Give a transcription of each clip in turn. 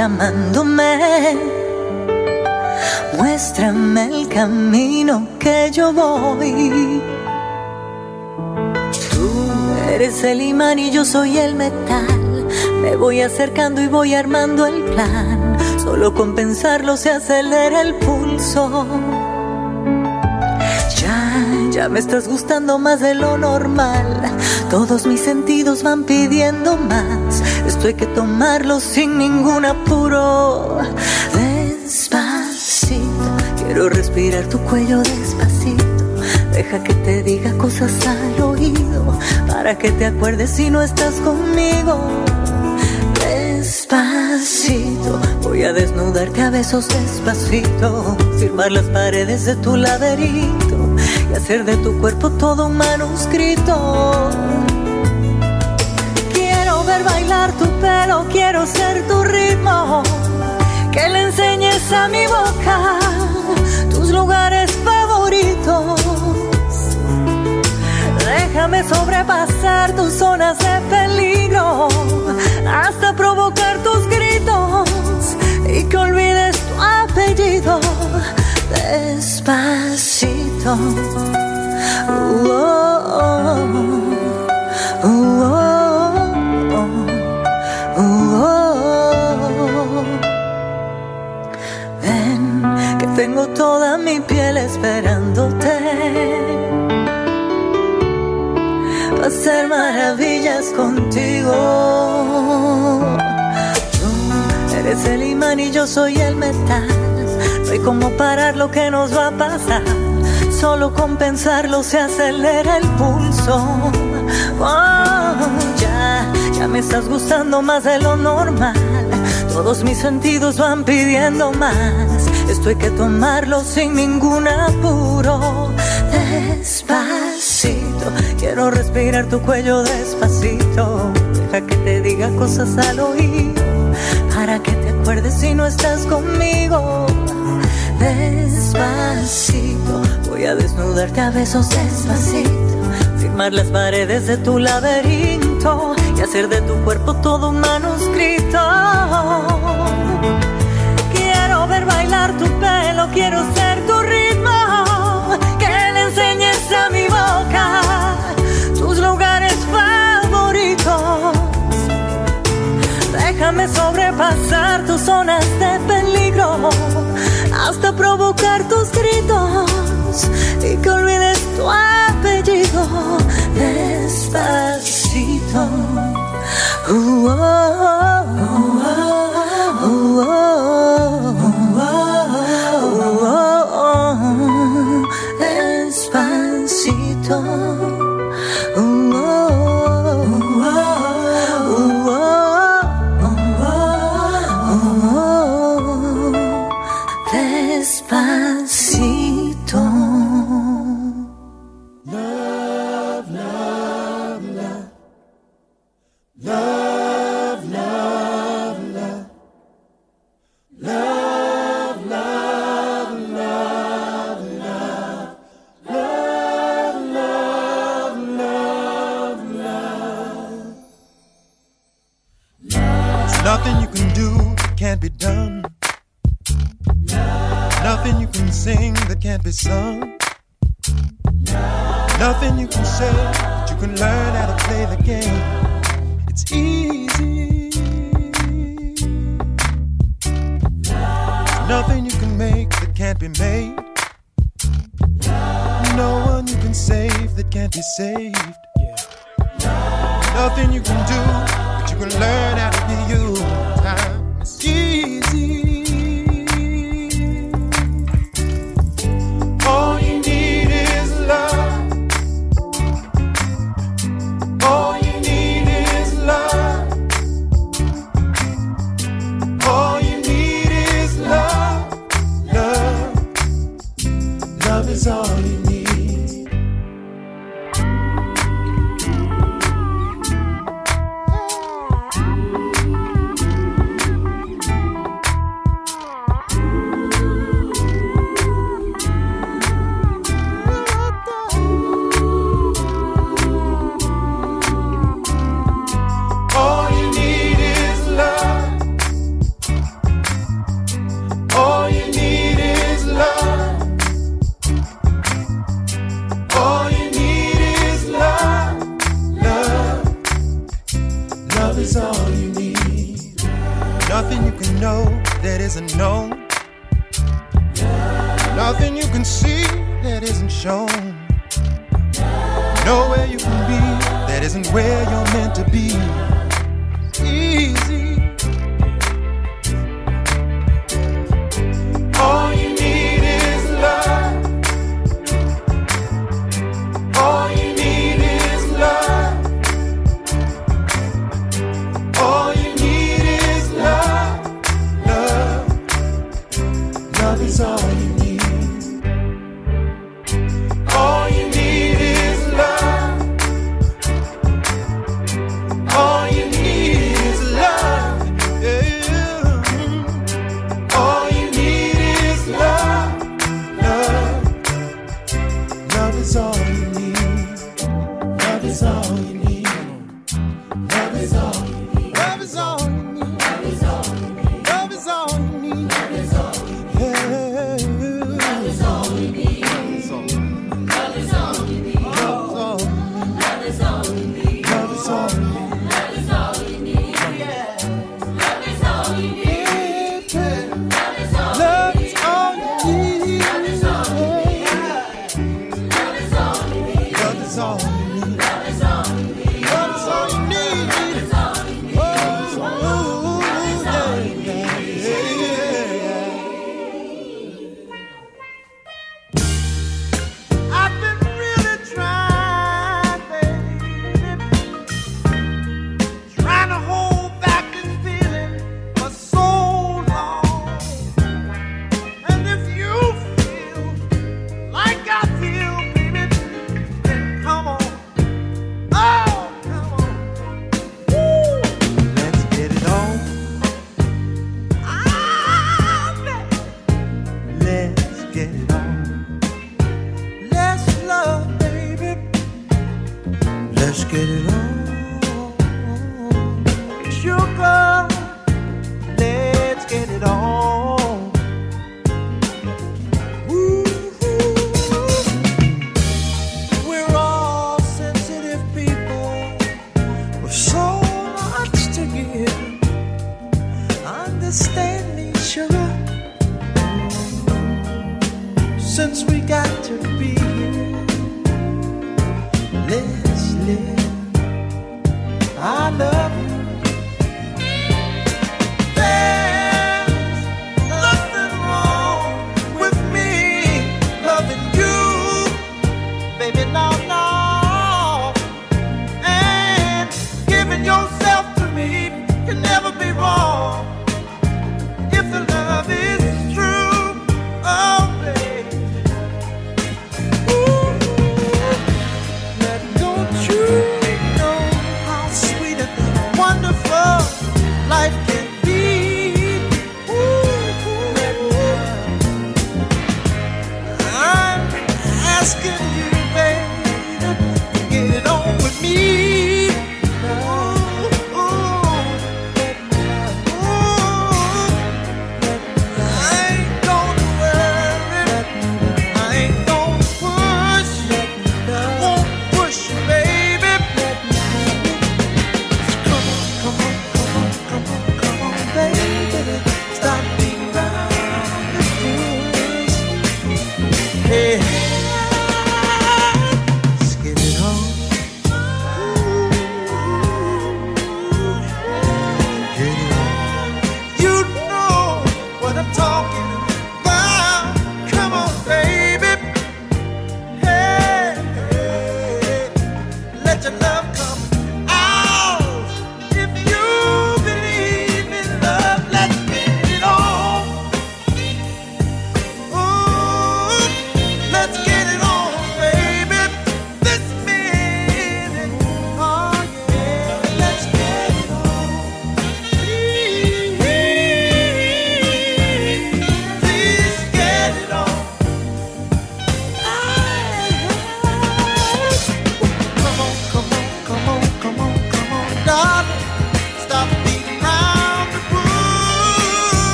llamándome. Muéstrame el camino que yo voy. Tú eres el imán y yo soy el metal. Me voy acercando y voy armando el plan. Solo con pensarlo se acelera el pulso. Ya, ya me estás gustando más de lo normal. Todos mis sentidos van pidiendo más. Esto hay que tomarlo sin ningún apuro. Despacito, quiero respirar tu cuello despacito. Deja que te diga cosas al oído para que te acuerdes si no estás conmigo. Despacito, voy a desnudarte a besos despacito, firmar las paredes de tu laberinto y hacer de tu cuerpo todo un manuscrito. Ver bailar tu pelo, quiero ser tu ritmo, que le enseñes a mi boca tus lugares favoritos. Déjame sobrepasar tus zonas de peligro hasta provocar tus gritos y que olvides tu apellido despacito. Uh, oh, oh, mi piel esperándote hacer maravillas contigo. Tú eres el imán y yo soy el metal. No hay como parar lo que nos va a pasar. Solo con pensarlo se acelera el pulso. Oh, ya, ya me estás gustando más de lo normal. Todos mis sentidos van pidiendo más. Esto hay que tomarlo sin ningún apuro. Despacito, quiero respirar tu cuello despacito. Deja que te diga cosas al oído para que te acuerdes si no estás conmigo. Despacito, voy a desnudarte a besos despacito, firmar las paredes de tu laberinto y hacer de tu cuerpo todo un manuscrito. Quiero ser tu ritmo, que le enseñes a mi boca tus lugares favoritos. Déjame sobrepasar tus zonas de peligro hasta provocar tus gritos y que olvides tu apellido despacito. Uh, oh, oh, oh,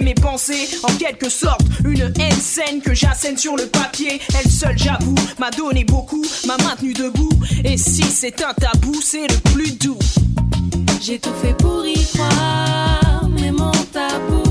mes pensées en quelque sorte une haine saine que j'assène sur le papier. Elle seule, j'avoue, m'a donné beaucoup, m'a maintenu debout. Et si c'est un tabou, c'est le plus doux. J'ai tout fait pour y croire, mais mon tabou.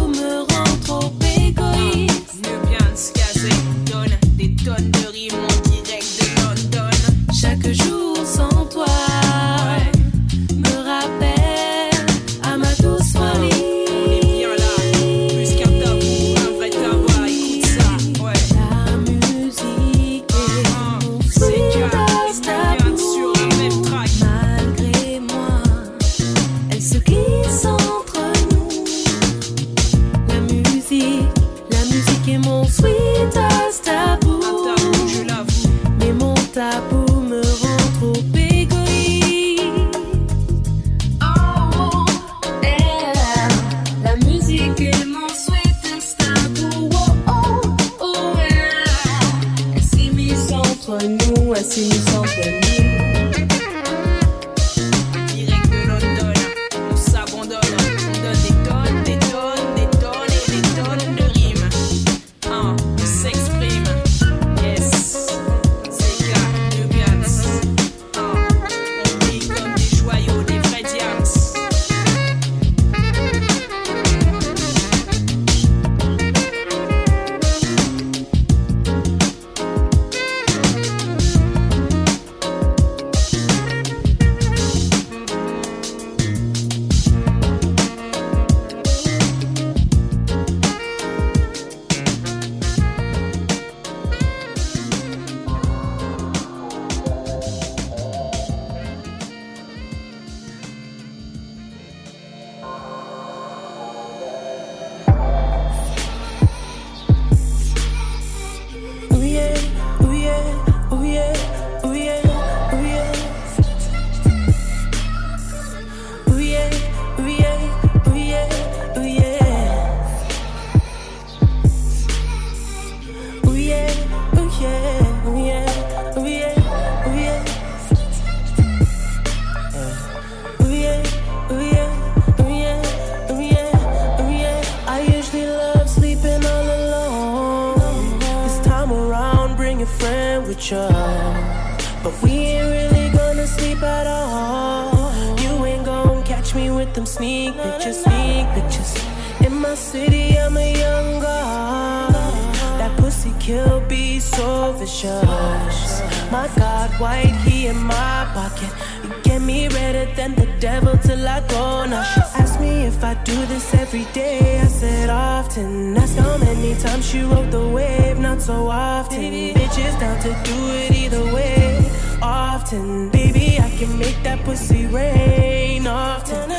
Anytime she rode the wave, not so often. Baby. Bitches down to do it either way. Often, baby, I can make that pussy rain often.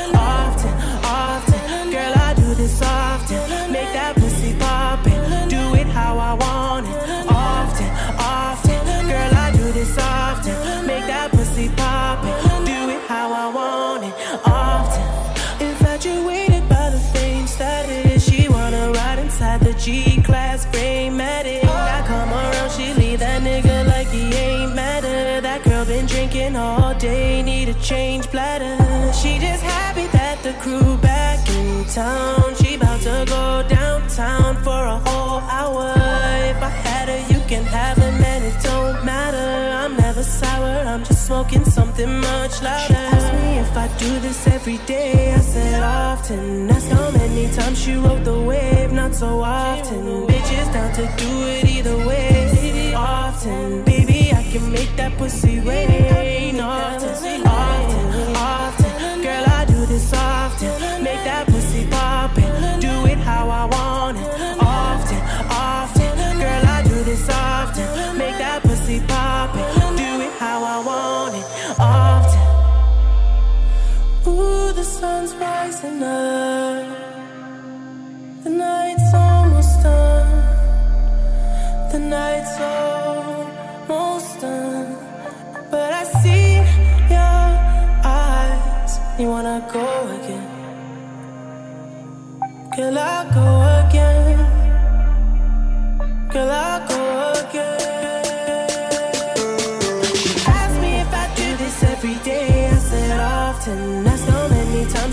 sour, I'm just smoking something much louder. She asked me if I do this every day. I said often. Ask how many times she rode the wave, not so often. Bitches down to do it either way. Often, baby, I can make that pussy rain. Often, often.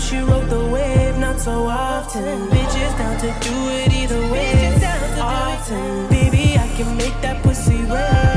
she rode the wave not so often. Bitches down to do it either way. Often, baby, I can make that pussy wet.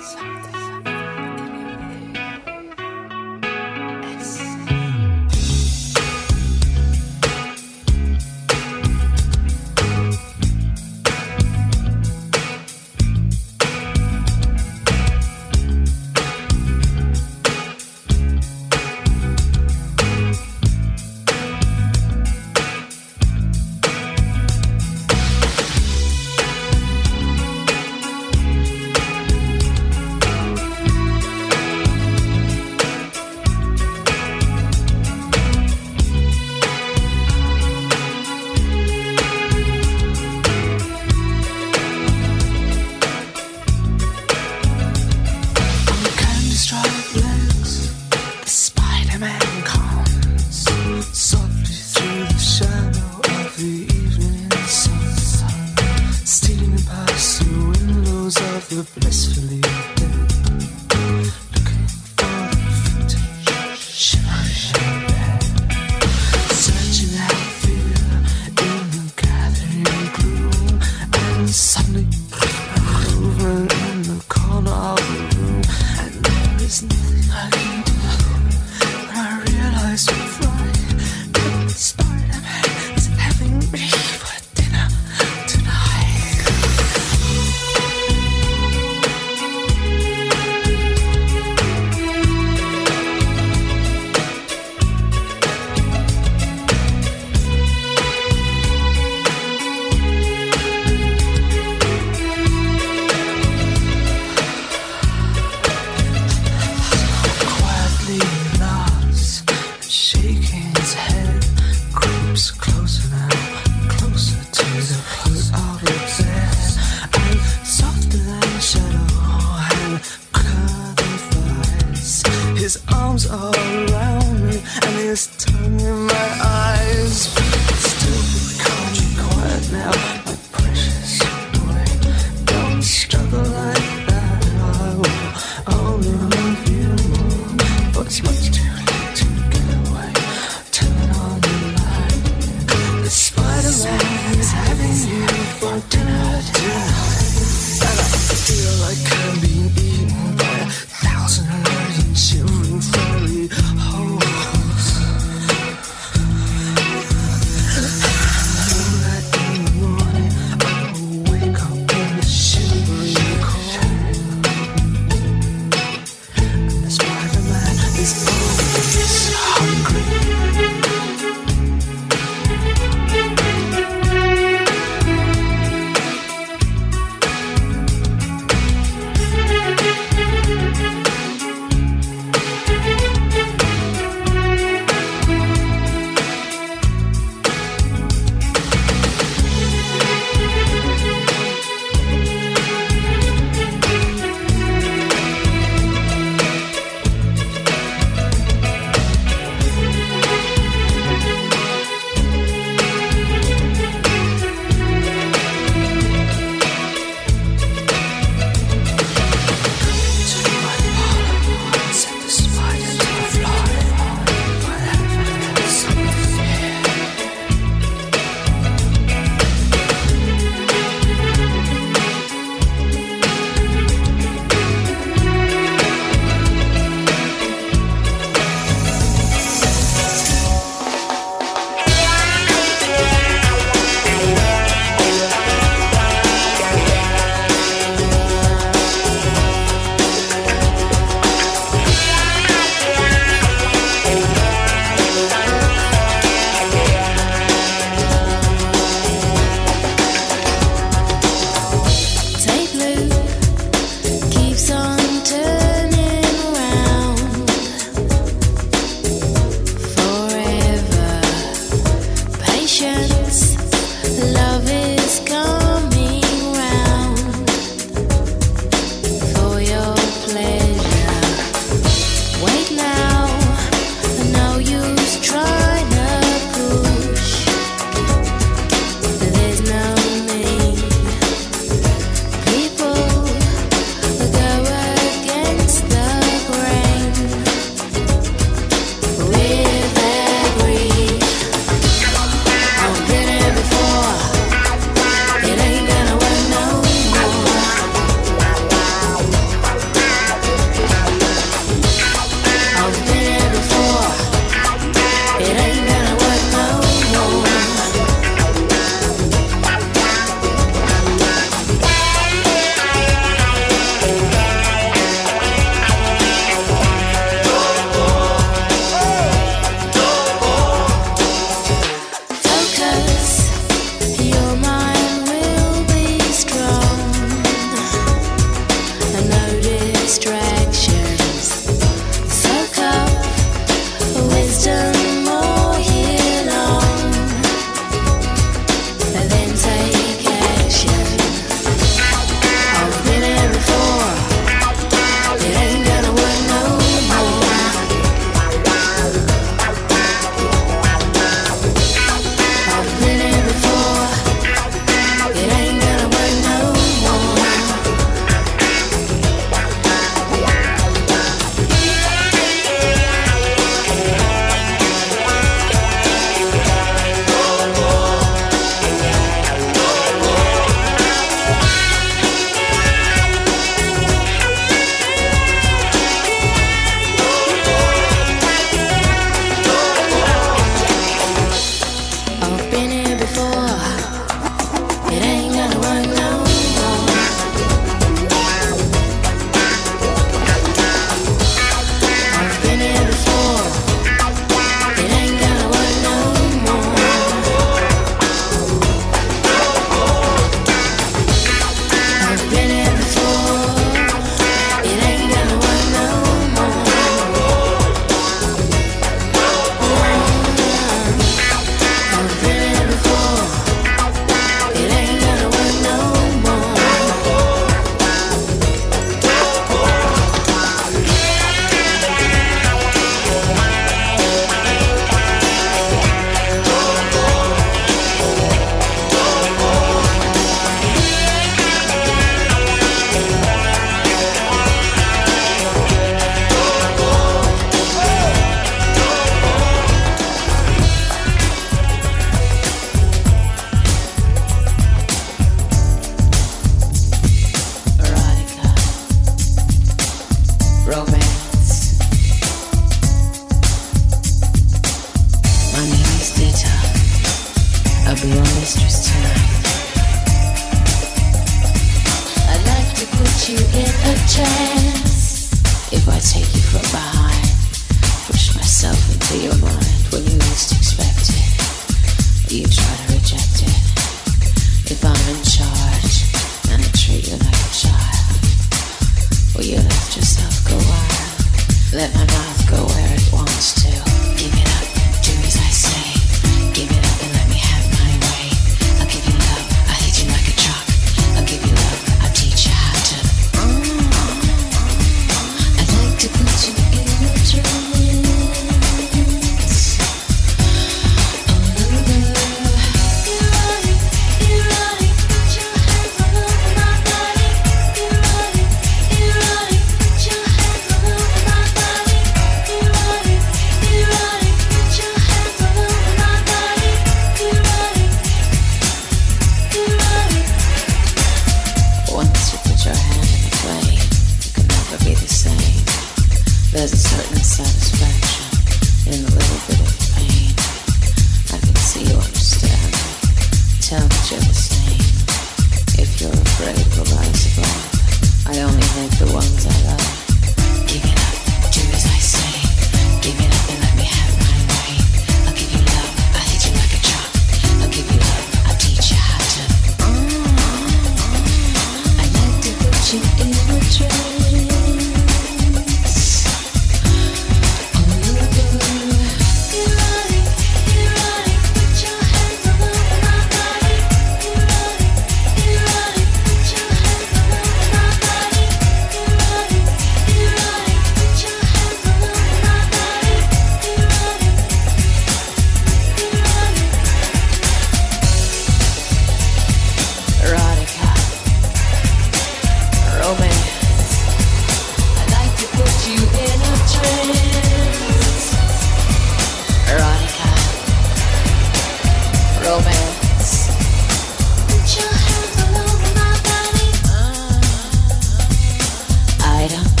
lighter.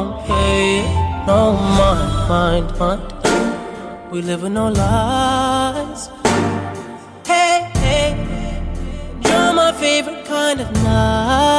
don't. No mind, mind, mind. We live with no lies. Hey, hey, you're my favorite kind of night.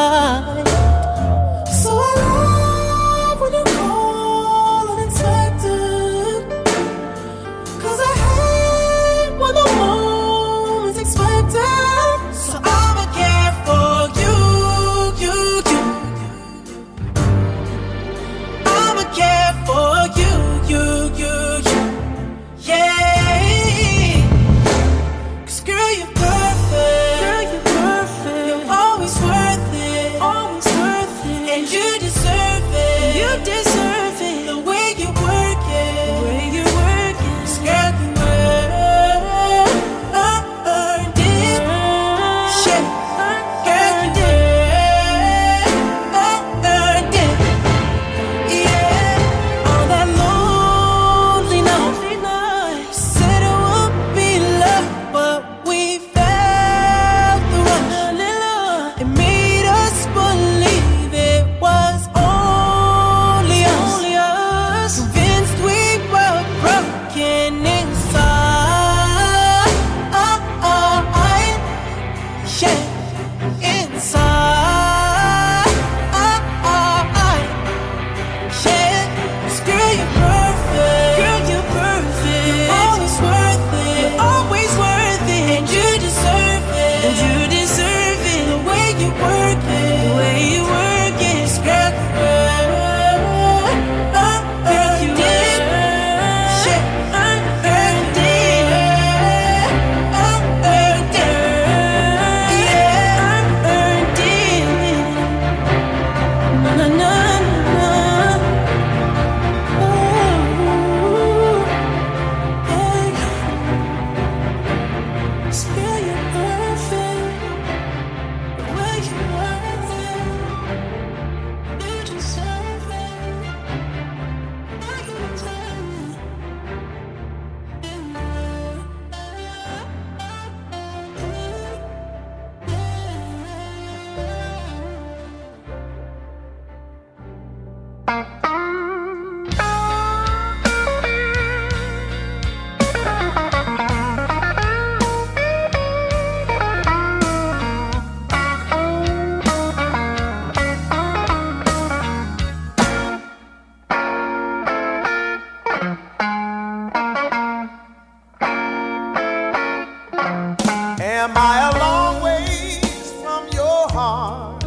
Heart?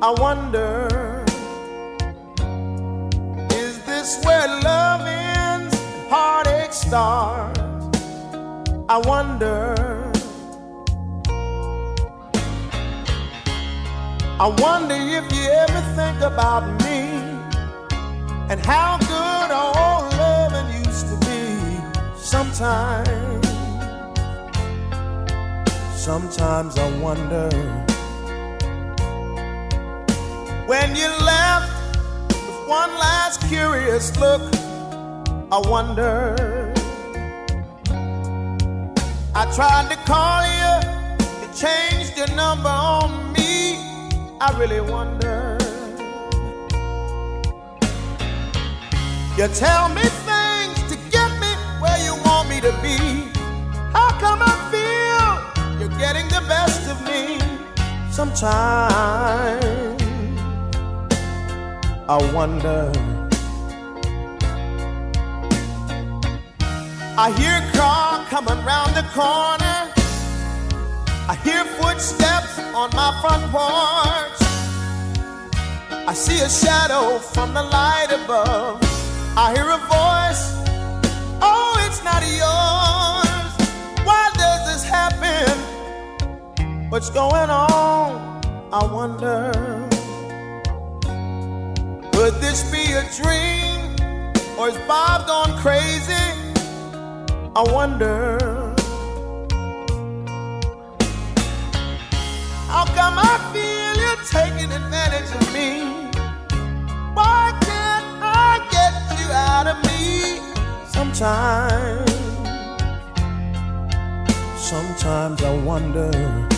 I wonder. Is this where love ends, heartache starts? I wonder. I wonder if you ever think about me and how good old loving used to be. Sometimes. Sometimes I wonder when you left with one last curious look. I wonder. I tried to call you, you changed your number on me. I really wonder. You tell me things to get me where you want me to be. How come I feel you're getting the best of me? Sometimes I wonder. I hear a car coming round the corner. I hear footsteps on my front porch. I see a shadow from the light above. I hear a voice. Oh, it's not yours. Why does this happen? What's going on? I wonder. Could this be a dream? Or is Bob gone crazy? I wonder. How come I feel you're taking advantage of me? Why can't I get you out of me? Sometimes, sometimes I wonder.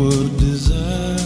would desire.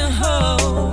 To